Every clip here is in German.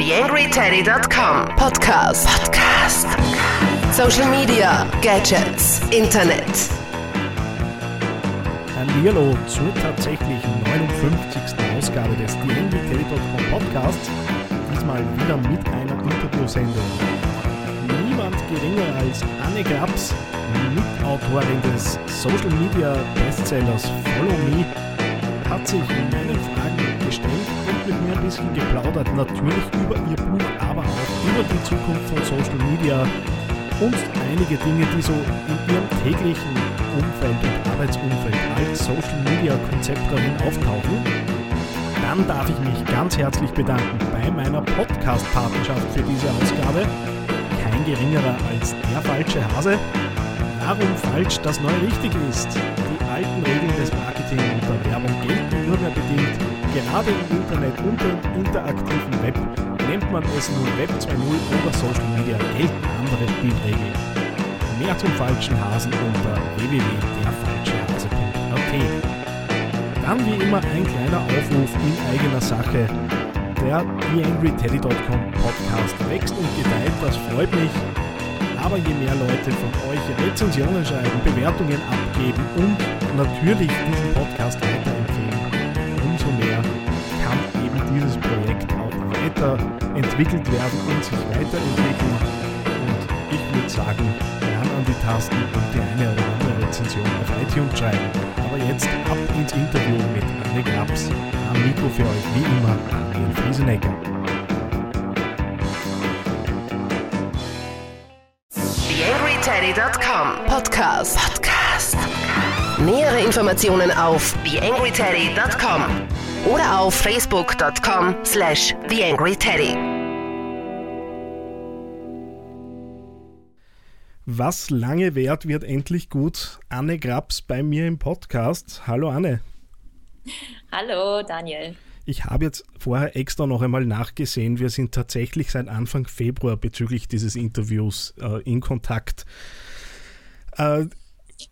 TheAngryTeddy.com Podcast. Podcast. Social Media, Gadgets, Internet. Hallihallo zur tatsächlich 59. Ausgabe des TheAngryTeddy.com Podcasts. Diesmal wieder mit einer Interviewsendung. Niemand geringer als Anne Grabs, Mitautorin des Social Media Bestsellers Follow Me, hat sich meinen Fragen gestellt mit mir ein bisschen geplaudert. Natürlich über ihr Buch, aber auch über die Zukunft von Social Media und einige Dinge, die so in ihrem täglichen Umfeld und Arbeitsumfeld als Social Media Konzepterin auftauchen. Dann darf ich mich ganz herzlich bedanken bei meiner Podcast-Partnerschaft für diese Ausgabe. Kein geringerer als der falsche Hase. Warum falsch das neu richtig ist. Die alten Regeln des Marketing und der Werbung bedingt. Gerade im Internet und im interaktiven Web nennt man es nun Web 2.0 oder Social Media, gelten andere Spielregeln. Mehr zum falschen Hasen unter www.derfalschehase.at. Dann wie immer ein kleiner Aufruf in eigener Sache. Der TheAngryTeddy.com Podcast wächst und gedeiht, das freut mich. Aber je mehr Leute von euch Rezensionen schreiben, Bewertungen abgeben und natürlich diesen Podcast weiterempfehlen, umso mehr dieses Projekt auch weiterentwickelt werden und sich weiterentwickeln. Und ich würde sagen, ran an die Tasten und die eine oder andere Rezension auf iTunes schreiben. Aber jetzt ab ins Interview mit Anne Grabs. Am Mikro für euch wie immer Daniel Friesenecker. TheAngryTeddy.com Podcast. Podcast. Nähere Informationen auf TheAngryTeddy.com oder auf Facebook.com slash TheAngryTeddy. Was lange währt, wird endlich gut. Anne Grabs bei mir im Podcast. Hallo Anne. Hallo Daniel. Ich habe jetzt vorher extra noch einmal nachgesehen. Wir sind tatsächlich seit Anfang Februar bezüglich dieses Interviews äh, in Kontakt. Äh,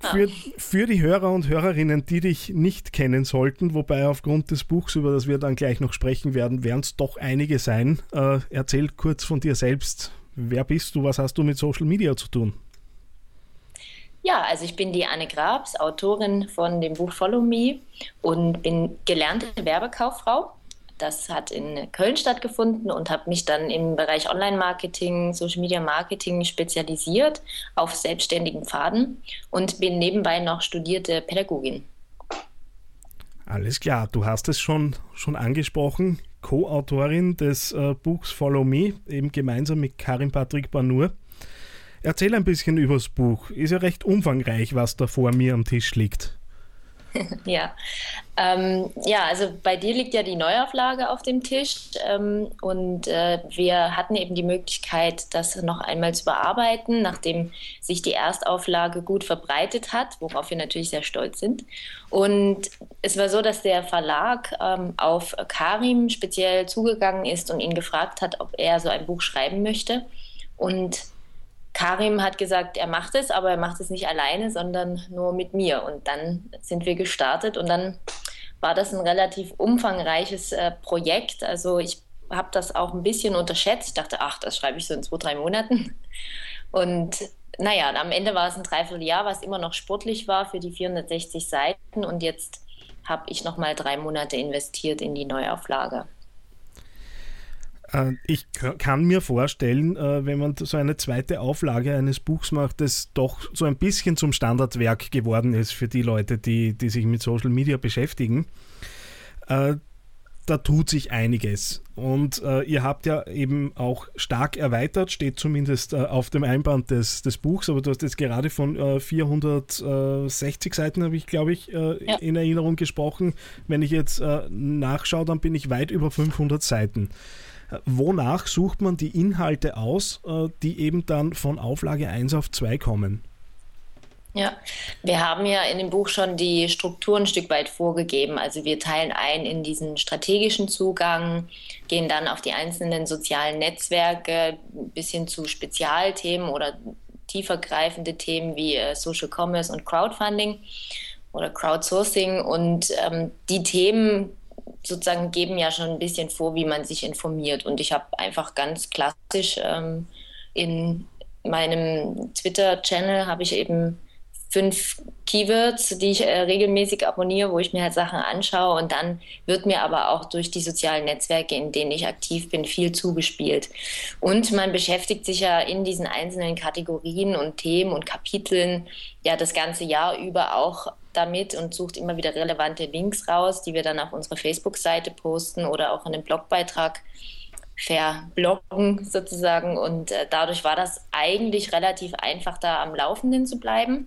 für, für die Hörer und Hörerinnen, die dich nicht kennen sollten, wobei aufgrund des Buchs, über das wir dann gleich noch sprechen werden, werden es doch einige sein. Äh, erzähl kurz von dir selbst. Wer bist du? Was hast du mit Social Media zu tun? Ja, also ich bin die Anne Grabs, Autorin von dem Buch Follow Me und bin gelernte Werbekauffrau. Das hat in Köln stattgefunden und habe mich dann im Bereich Online-Marketing, Social Media Marketing spezialisiert auf selbstständigen Pfaden und bin nebenbei noch studierte Pädagogin. Alles klar, du hast es schon, schon angesprochen, Co-Autorin des äh, Buchs Follow Me, eben gemeinsam mit Karin Patrick Banur. Erzähl ein bisschen über das Buch. Ist ja recht umfangreich, was da vor mir am Tisch liegt. ja. Ähm, ja, also bei dir liegt ja die Neuauflage auf dem Tisch ähm, und äh, wir hatten eben die Möglichkeit, das noch einmal zu bearbeiten, nachdem sich die Erstauflage gut verbreitet hat, worauf wir natürlich sehr stolz sind. Und es war so, dass der Verlag ähm, auf Karim speziell zugegangen ist und ihn gefragt hat, ob er so ein Buch schreiben möchte. Und Karim hat gesagt, er macht es, aber er macht es nicht alleine, sondern nur mit mir. Und dann sind wir gestartet und dann war das ein relativ umfangreiches äh, Projekt. Also ich habe das auch ein bisschen unterschätzt. Ich dachte, ach, das schreibe ich so in zwei, drei Monaten. Und naja, am Ende war es ein Dreivierteljahr, was immer noch sportlich war für die 460 Seiten. Und jetzt habe ich noch mal drei Monate investiert in die Neuauflage. Äh, ich kann mir vorstellen, äh, wenn man so eine zweite Auflage eines Buchs macht, das doch so ein bisschen zum Standardwerk geworden ist für die Leute, die, die sich mit Social Media beschäftigen. Äh, da tut sich einiges. Und ihr habt ja eben auch stark erweitert, steht zumindest auf dem Einband des, des Buchs, aber du hast jetzt gerade von äh, 460 Seiten, habe ich glaube ich, ja. in Erinnerung gesprochen. Wenn ich jetzt nachschaue, dann bin ich weit über 500 Seiten. Wonach sucht man die Inhalte aus, äh, die eben dann von Auflage 1 auf 2 kommen? Ja, wir haben ja in dem Buch schon die Struktur ein Stück weit vorgegeben. Also wir teilen ein in diesen strategischen Zugang, gehen dann auf die einzelnen sozialen Netzwerke bis hin zu Spezialthemen oder tiefergreifende Themen wie äh, Social Commerce und Crowdfunding oder Crowdsourcing. Und ähm, die Themen sozusagen geben ja schon ein bisschen vor, wie man sich informiert. Und ich habe einfach ganz klassisch ähm, in meinem Twitter-Channel habe ich eben fünf Keywords, die ich äh, regelmäßig abonniere, wo ich mir halt Sachen anschaue und dann wird mir aber auch durch die sozialen Netzwerke, in denen ich aktiv bin, viel zugespielt. Und man beschäftigt sich ja in diesen einzelnen Kategorien und Themen und Kapiteln ja das ganze Jahr über auch damit und sucht immer wieder relevante Links raus, die wir dann auf unserer Facebook-Seite posten oder auch in einem Blogbeitrag verbloggen sozusagen. Und äh, dadurch war das eigentlich relativ einfach, da am Laufenden zu bleiben.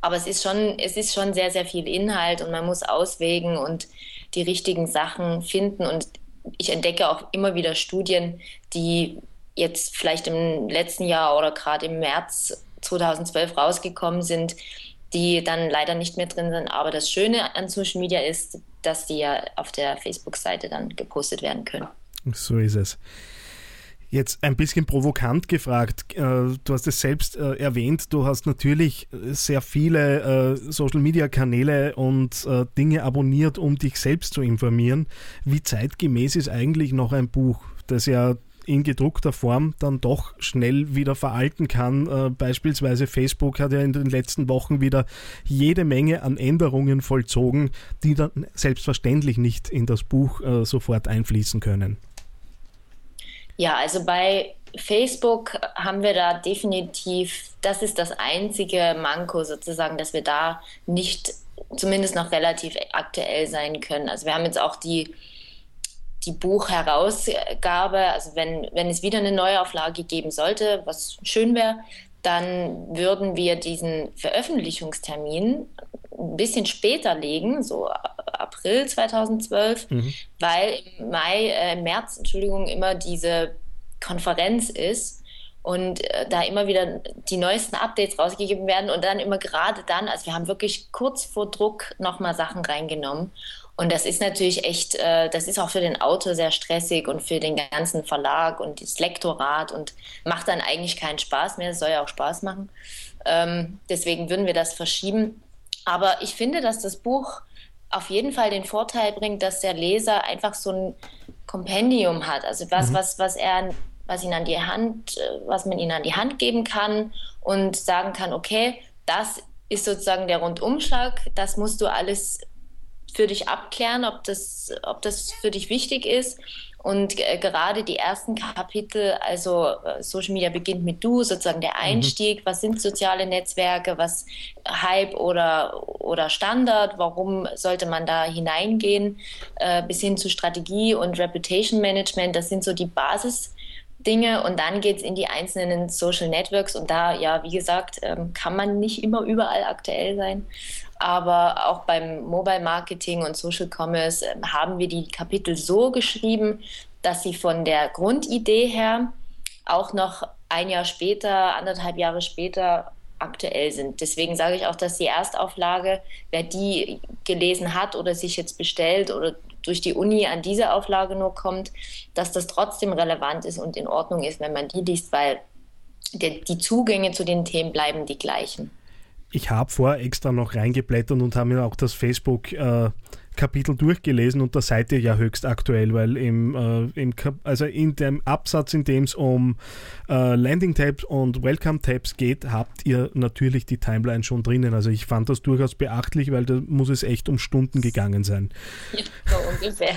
Aber es ist schon, es ist schon sehr, sehr viel Inhalt und man muss auswägen und die richtigen Sachen finden. Und ich entdecke auch immer wieder Studien, die jetzt vielleicht im letzten Jahr oder gerade im März 2012 rausgekommen sind, die dann leider nicht mehr drin sind. Aber das Schöne an Social Media ist, dass die ja auf der Facebook-Seite dann gepostet werden können. So ist es. Jetzt ein bisschen provokant gefragt. Äh, du hast es selbst äh, erwähnt, du hast natürlich sehr viele äh, Social-Media-Kanäle und Dinge abonniert, um dich selbst zu informieren. Wie zeitgemäß ist eigentlich noch ein Buch, das ja in gedruckter Form dann doch schnell wieder veralten kann. beispielsweise Facebook hat ja in den letzten Wochen wieder jede Menge an Änderungen vollzogen, die dann selbstverständlich nicht in das Buch sofort einfließen können. Ja, also bei Facebook haben wir da definitiv, das ist das einzige Manko sozusagen, dass wir da nicht zumindest noch relativ aktuell sein können. Also wir haben jetzt auch die, die Buchherausgabe, also wenn, wenn es wieder eine Neuauflage geben sollte, was schön wäre, dann würden wir diesen Veröffentlichungstermin ein bisschen später legen, so April 2012, mhm. weil im Mai, äh, März, Entschuldigung, immer diese Konferenz ist und äh, da immer wieder die neuesten Updates rausgegeben werden und dann immer gerade dann, also wir haben wirklich kurz vor Druck nochmal Sachen reingenommen und das ist natürlich echt, äh, das ist auch für den Autor sehr stressig und für den ganzen Verlag und das Lektorat und macht dann eigentlich keinen Spaß mehr. Es soll ja auch Spaß machen. Ähm, deswegen würden wir das verschieben. Aber ich finde, dass das Buch auf jeden Fall den Vorteil bringt, dass der Leser einfach so ein Kompendium hat. Also was, mhm. was, was er, was ihn an die Hand, was man ihnen an die Hand geben kann und sagen kann, okay, das ist sozusagen der Rundumschlag, das musst du alles für dich abklären, ob das, ob das für dich wichtig ist. Und äh, gerade die ersten Kapitel, also äh, Social Media beginnt mit Du, sozusagen der mhm. Einstieg, mhm. was sind soziale Netzwerke, was Hype oder, oder Standard, warum sollte man da hineingehen, äh, bis hin zu Strategie und Reputation Management, das sind so die Basis. Dinge und dann geht es in die einzelnen Social Networks und da, ja, wie gesagt, ähm, kann man nicht immer überall aktuell sein. Aber auch beim Mobile Marketing und Social Commerce äh, haben wir die Kapitel so geschrieben, dass sie von der Grundidee her auch noch ein Jahr später, anderthalb Jahre später aktuell sind. Deswegen sage ich auch, dass die Erstauflage, wer die gelesen hat oder sich jetzt bestellt oder durch die Uni an diese Auflage nur kommt, dass das trotzdem relevant ist und in Ordnung ist, wenn man die liest, weil die Zugänge zu den Themen bleiben die gleichen ich habe vorher extra noch reingeblättert und habe mir auch das Facebook äh, durchgelesen und da seid ihr ja höchst aktuell, weil im, äh, im also in dem Absatz, in dem es um äh, Landing Tabs und Welcome Tabs geht, habt ihr natürlich die Timeline schon drinnen. Also ich fand das durchaus beachtlich, weil da muss es echt um Stunden gegangen sein. Ja, so ungefähr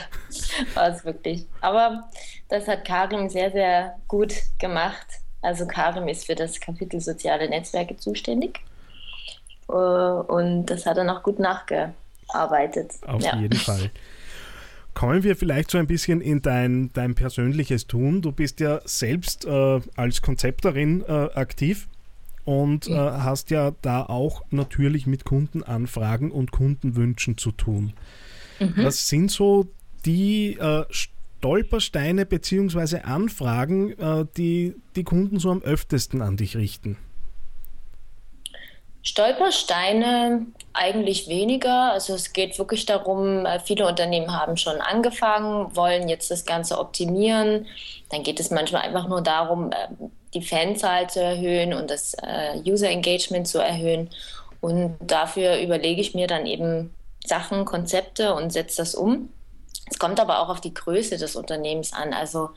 war es wirklich. Aber das hat Karim sehr, sehr gut gemacht. Also Karim ist für das Kapitel soziale Netzwerke zuständig. Äh, und das hat er noch gut nachgearbeitet. Auf ja. jeden Fall. Kommen wir vielleicht so ein bisschen in dein, dein persönliches Tun. Du bist ja selbst äh, als Konzepterin äh, aktiv und äh, hast ja da auch natürlich mit Kundenanfragen und Kundenwünschen zu tun. Mhm. Was sind so die äh, Stolpersteine bzw. Anfragen, äh, die die Kunden so am öftesten an dich richten? Stolpersteine eigentlich weniger. Also es geht wirklich darum, äh, viele Unternehmen haben schon angefangen, wollen jetzt das Ganze optimieren. Dann geht es manchmal einfach nur darum, äh, die Fanzahl zu erhöhen und das äh, User Engagement zu erhöhen. Und dafür überlege ich mir dann eben Sachen, Konzepte und setze das um. Es kommt aber auch auf die Größe des Unternehmens an. Also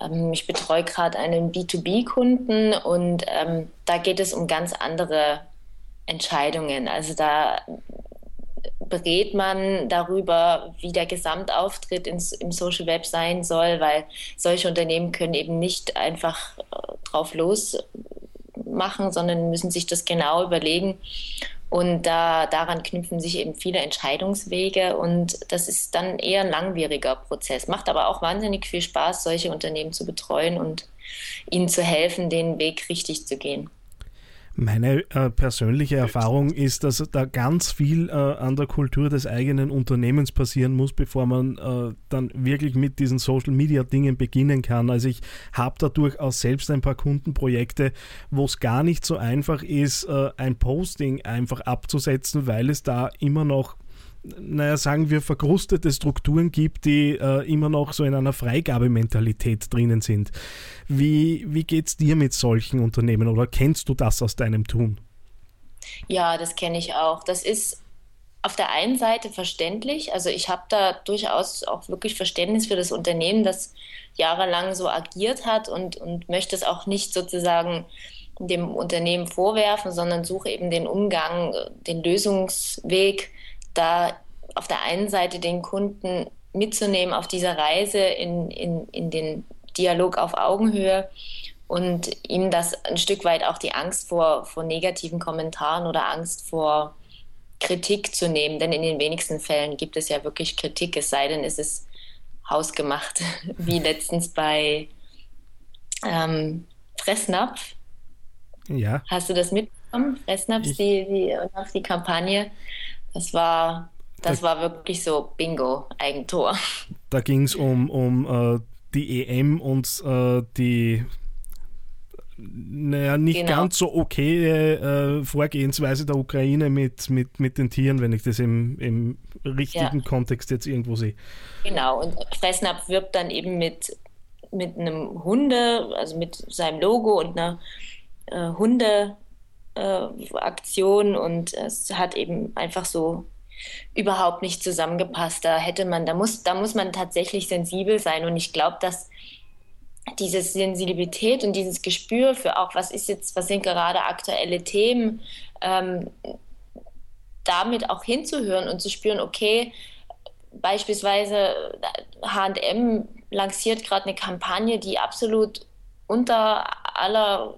ähm, ich betreue gerade einen B2B-Kunden und ähm, da geht es um ganz andere Entscheidungen. Also da berät man darüber, wie der Gesamtauftritt ins, im Social Web sein soll, weil solche Unternehmen können eben nicht einfach äh, drauf losmachen, sondern müssen sich das genau überlegen. Und da, daran knüpfen sich eben viele Entscheidungswege und das ist dann eher ein langwieriger Prozess. Macht aber auch wahnsinnig viel Spaß, solche Unternehmen zu betreuen und ihnen zu helfen, den Weg richtig zu gehen. Meine äh, persönliche Erfahrung ist, dass da ganz viel äh, an der Kultur des eigenen Unternehmens passieren muss, bevor man äh, dann wirklich mit diesen Social Media Dingen beginnen kann. Also ich habe da durchaus selbst ein paar Kundenprojekte, wo es gar nicht so einfach ist, äh, ein Posting einfach abzusetzen, weil es da immer noch naja, sagen wir, verkrustete Strukturen gibt, die äh, immer noch so in einer Freigabementalität drinnen sind. Wie, wie geht es dir mit solchen Unternehmen oder kennst du das aus deinem Tun? Ja, das kenne ich auch. Das ist auf der einen Seite verständlich. Also ich habe da durchaus auch wirklich Verständnis für das Unternehmen, das jahrelang so agiert hat und, und möchte es auch nicht sozusagen dem Unternehmen vorwerfen, sondern suche eben den Umgang, den Lösungsweg da auf der einen Seite den Kunden mitzunehmen auf dieser Reise in, in, in den Dialog auf Augenhöhe und ihm das ein Stück weit auch die Angst vor, vor negativen Kommentaren oder Angst vor Kritik zu nehmen. Denn in den wenigsten Fällen gibt es ja wirklich Kritik, es sei denn, es ist hausgemacht, wie letztens bei ähm, Fressnapf. Ja. Hast du das mitbekommen? Fressnapf, die, die, die Kampagne. Das war, das da, war wirklich so Bingo, Eigentor. Da ging es um, um äh, die EM und äh, die naja, nicht genau. ganz so okay äh, Vorgehensweise der Ukraine mit, mit, mit den Tieren, wenn ich das im, im richtigen ja. Kontext jetzt irgendwo sehe. Genau, und Fressnapf wirbt dann eben mit, mit einem Hunde, also mit seinem Logo und einer äh, Hunde äh, Aktion und es hat eben einfach so überhaupt nicht zusammengepasst. Da hätte man, da muss, da muss man tatsächlich sensibel sein und ich glaube, dass diese Sensibilität und dieses Gespür für auch, was ist jetzt, was sind gerade aktuelle Themen, ähm, damit auch hinzuhören und zu spüren, okay, beispielsweise HM lanciert gerade eine Kampagne, die absolut unter aller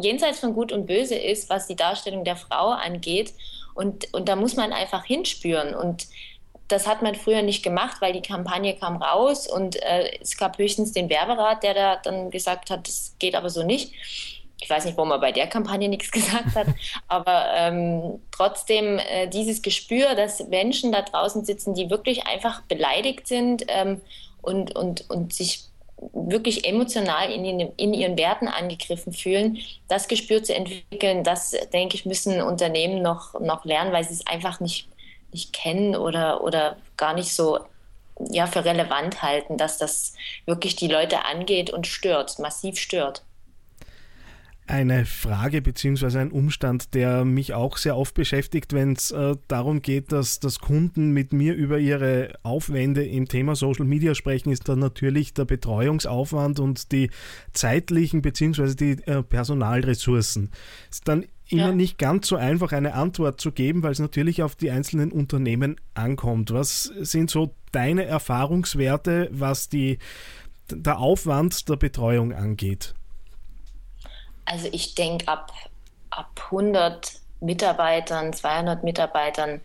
jenseits von Gut und Böse ist, was die Darstellung der Frau angeht. Und, und da muss man einfach hinspüren. Und das hat man früher nicht gemacht, weil die Kampagne kam raus und äh, es gab höchstens den Werberat, der da dann gesagt hat, das geht aber so nicht. Ich weiß nicht, warum er bei der Kampagne nichts gesagt hat, aber ähm, trotzdem äh, dieses Gespür, dass Menschen da draußen sitzen, die wirklich einfach beleidigt sind ähm, und, und, und sich wirklich emotional in, in, in, ihren Werten angegriffen fühlen, das Gespür zu entwickeln, das, denke ich, müssen Unternehmen noch, noch lernen, weil sie es einfach nicht, nicht kennen oder, oder gar nicht so ja, für relevant halten, dass das wirklich die Leute angeht und stört, massiv stört eine Frage bzw. ein Umstand, der mich auch sehr oft beschäftigt, wenn es äh, darum geht, dass, dass Kunden mit mir über ihre Aufwände im Thema Social Media sprechen, ist dann natürlich der Betreuungsaufwand und die zeitlichen bzw. die äh, Personalressourcen. Ist dann immer ja. nicht ganz so einfach, eine Antwort zu geben, weil es natürlich auf die einzelnen Unternehmen ankommt. Was sind so deine Erfahrungswerte, was die, der Aufwand der Betreuung angeht? Also ich denke, ab, ab 100 Mitarbeitern, 200 Mitarbeitern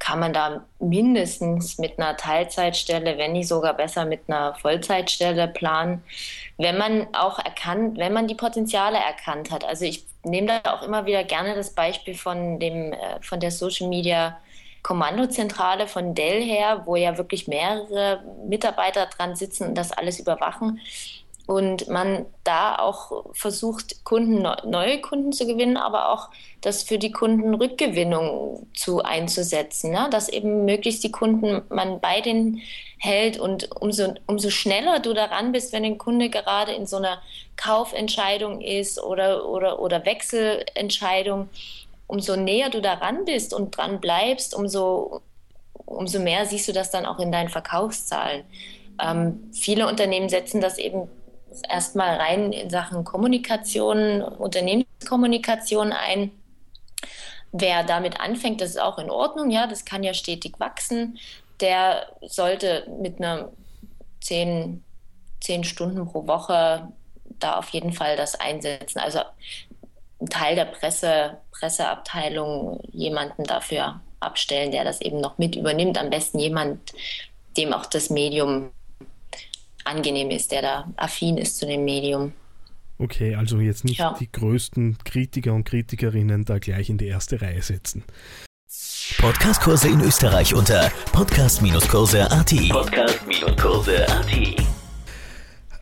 kann man da mindestens mit einer Teilzeitstelle, wenn nicht sogar besser mit einer Vollzeitstelle planen, wenn man auch erkannt, wenn man die Potenziale erkannt hat. Also ich nehme da auch immer wieder gerne das Beispiel von dem äh, von der Social Media Kommandozentrale von Dell her, wo ja wirklich mehrere Mitarbeiter dran sitzen und das alles überwachen und man da auch versucht, Kunden, neue Kunden zu gewinnen, aber auch das für die Kunden Rückgewinnung zu einzusetzen, ne? dass eben möglichst die Kunden man bei denen hält und umso, umso schneller du daran bist, wenn ein Kunde gerade in so einer Kaufentscheidung ist oder, oder, oder Wechselentscheidung, umso näher du daran bist und dran bleibst, umso umso mehr siehst du das dann auch in deinen Verkaufszahlen. Ähm, viele Unternehmen setzen das eben erstmal rein in Sachen Kommunikation, Unternehmenskommunikation ein. Wer damit anfängt, das ist auch in Ordnung, ja, das kann ja stetig wachsen. Der sollte mit einer zehn, zehn Stunden pro Woche da auf jeden Fall das einsetzen. Also ein Teil der Presse, Presseabteilung jemanden dafür abstellen, der das eben noch mit übernimmt. Am besten jemand, dem auch das Medium angenehm ist, der da affin ist zu dem Medium. Okay, also jetzt nicht ja. die größten Kritiker und Kritikerinnen da gleich in die erste Reihe setzen. Podcastkurse in Österreich unter podcast-kurse.at. Podcast-kurse.at.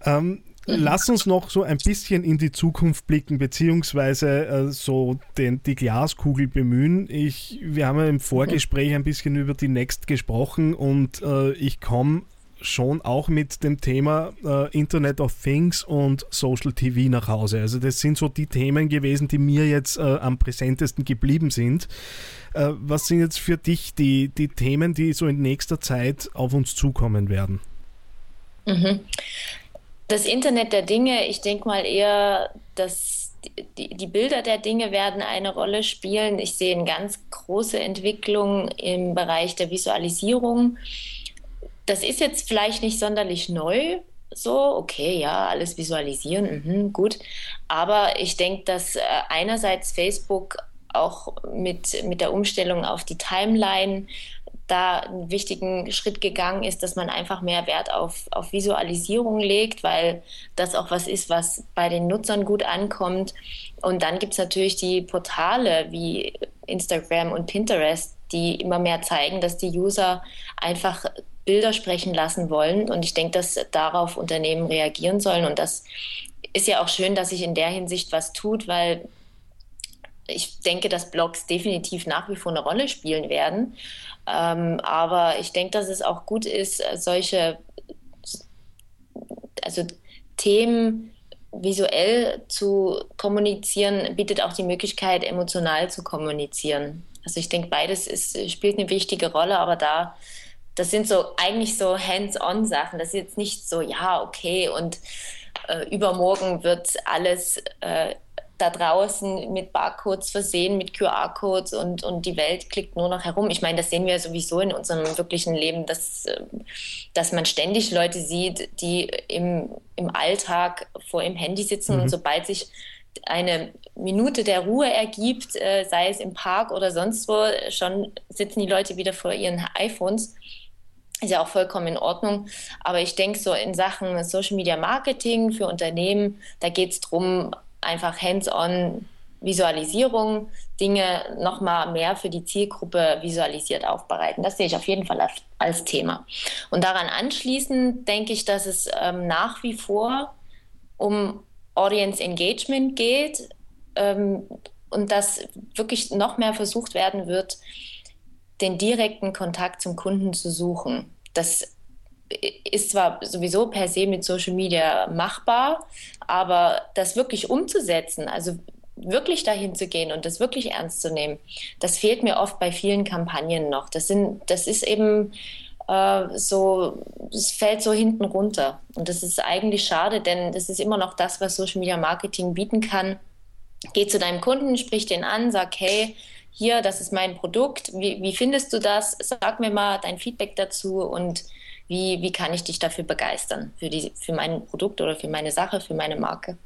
Ähm, Lass uns noch so ein bisschen in die Zukunft blicken, beziehungsweise äh, so den, die Glaskugel bemühen. Ich, wir haben ja im Vorgespräch ein bisschen über die Next gesprochen und äh, ich komme schon auch mit dem Thema äh, Internet of Things und Social TV nach Hause. Also das sind so die Themen gewesen, die mir jetzt äh, am präsentesten geblieben sind. Äh, was sind jetzt für dich die, die Themen, die so in nächster Zeit auf uns zukommen werden? Mhm. Das Internet der Dinge, ich denke mal eher, dass die, die, Bilder der Dinge werden eine Rolle spielen. Ich sehe eine ganz große Entwicklung im Bereich der Visualisierung. Das ist jetzt vielleicht nicht sonderlich neu, so, okay, ja, alles visualisieren, mhm, gut. Aber ich denke, dass äh, einerseits Facebook auch mit, mit der Umstellung auf die Timeline da einen wichtigen Schritt gegangen ist, dass man einfach mehr Wert auf, auf Visualisierung legt, weil das auch was ist, was bei den Nutzern gut ankommt. Und dann gibt es natürlich die Portale wie Instagram und Pinterest, die immer mehr zeigen, dass die User einfach Bilder sprechen lassen wollen. Und ich denke, dass darauf Unternehmen reagieren sollen. Und das ist ja auch schön, dass sich in der Hinsicht was tut, weil ich denke, dass Blogs definitiv nach wie vor eine Rolle spielen werden. Ähm, aber ich denke, dass es auch gut ist, solche also Themen visuell zu kommunizieren, bietet auch die Möglichkeit, emotional zu kommunizieren. Also ich denke, beides ist, spielt eine wichtige Rolle, aber da, das sind so eigentlich so Hands-on-Sachen. Das ist jetzt nicht so, ja, okay, und äh, übermorgen wird alles äh, da draußen mit Barcodes versehen, mit QR-Codes und, und die Welt klickt nur noch herum. Ich meine, das sehen wir sowieso in unserem wirklichen Leben, dass, äh, dass man ständig Leute sieht, die im, im Alltag vor ihrem Handy sitzen mhm. und sobald sich eine Minute der Ruhe ergibt, äh, sei es im Park oder sonst wo, schon sitzen die Leute wieder vor ihren iPhones. Ist ja auch vollkommen in Ordnung. Aber ich denke, so in Sachen Social Media Marketing für Unternehmen, da geht es darum, einfach hands-on Visualisierung, Dinge nochmal mehr für die Zielgruppe visualisiert aufbereiten. Das sehe ich auf jeden Fall als, als Thema. Und daran anschließend denke ich, dass es ähm, nach wie vor um Audience Engagement geht ähm, und dass wirklich noch mehr versucht werden wird, den direkten Kontakt zum Kunden zu suchen. Das ist zwar sowieso per se mit Social Media machbar, aber das wirklich umzusetzen, also wirklich dahin zu gehen und das wirklich ernst zu nehmen, das fehlt mir oft bei vielen Kampagnen noch. Das, sind, das ist eben äh, so, es fällt so hinten runter. Und das ist eigentlich schade, denn das ist immer noch das, was Social Media Marketing bieten kann. Geh zu deinem Kunden, sprich den an, sag, hey, hier, das ist mein Produkt, wie, wie findest du das? Sag mir mal dein Feedback dazu und wie, wie kann ich dich dafür begeistern, für, die, für mein Produkt oder für meine Sache, für meine Marke.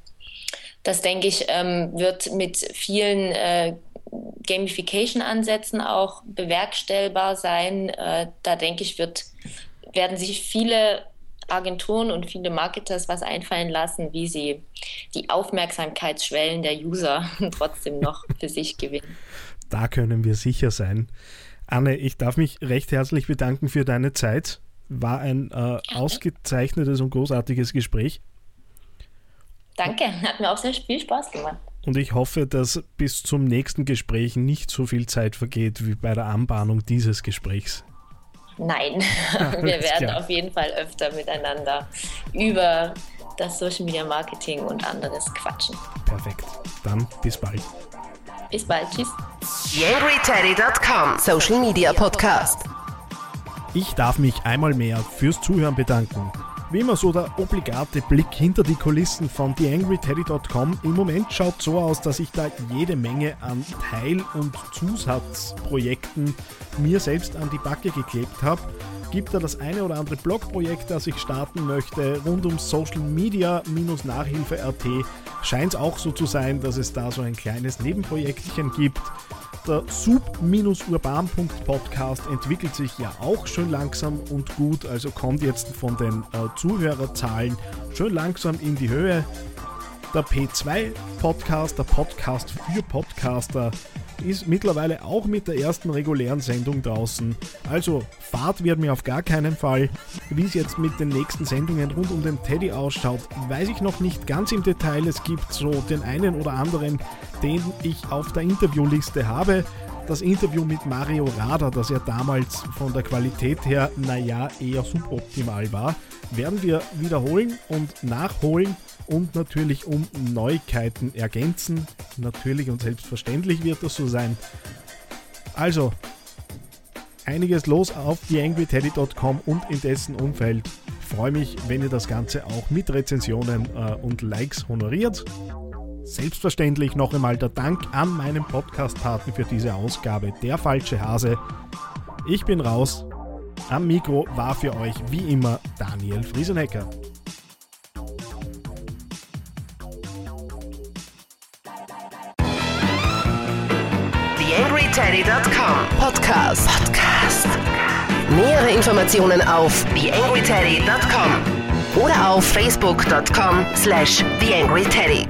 Das, denke ich, ähm, wird mit vielen äh, Gamification-Ansätzen auch bewerkstellbar sein. Äh, da denke ich, wird, werden sich viele Agenturen und viele Marketers was einfallen lassen, wie sie die Aufmerksamkeitsschwellen der User trotzdem noch für sich gewinnen. Da können wir sicher sein. Anne, ich darf mich recht herzlich bedanken für deine Zeit. War ein äh, ausgezeichnetes und großartiges Gespräch. Danke, hat mir auch sehr viel Spaß gemacht. Und ich hoffe, dass bis zum nächsten Gespräch nicht so viel Zeit vergeht wie bei der Anbahnung dieses Gesprächs. Nein, wir werden klar. auf jeden Fall öfter miteinander über das Social Media Marketing und anderes quatschen. Perfekt. Dann bis bald. Bis bald. Tschüss. YangryTeddy.com Social Media Podcast. Ich darf mich einmal mehr fürs Zuhören bedanken. Wie immer so der obligate Blick hinter die Kulissen von TheAngryTeddy.com. Im Moment schaut so aus, dass ich da jede Menge an Teil- und Zusatzprojekten mir selbst an die Backe geklebt habe. Gibt da das eine oder andere Blogprojekt, das ich starten möchte, rund um Social Media Nachhilfe.at scheint es auch so zu sein, dass es da so ein kleines Nebenprojektchen gibt. Der sub-urban.podcast entwickelt sich ja auch schön langsam und gut, also kommt jetzt von den äh, Zuhörerzahlen schön langsam in die Höhe. Der P2 Podcast, der Podcast für Podcaster, ist mittlerweile auch mit der ersten regulären Sendung draußen. Also Fahrt wird mir auf gar keinen Fall. Wie es jetzt mit den nächsten Sendungen rund um den Teddy ausschaut, weiß ich noch nicht ganz im Detail. Es gibt so den einen oder anderen, den ich auf der Interviewliste habe. Das Interview mit Mario Rader, das ja damals von der Qualität her, naja, eher suboptimal war, werden wir wiederholen und nachholen und natürlich um Neuigkeiten ergänzen. Natürlich und selbstverständlich wird das so sein. Also, einiges los auf theangryteddy.com und in dessen Umfeld. Freue mich, wenn ihr das Ganze auch mit Rezensionen äh, und Likes honoriert. Selbstverständlich noch einmal der Dank an meinen Podcast-Partner für diese Ausgabe, der falsche Hase. Ich bin raus. Am Mikro war für euch wie immer Daniel Friesenecker. TheAngryTeddy.com Podcast. Podcast. Nähere Informationen auf TheAngryTeddy.com oder auf Facebook.com slash TheAngryTeddy.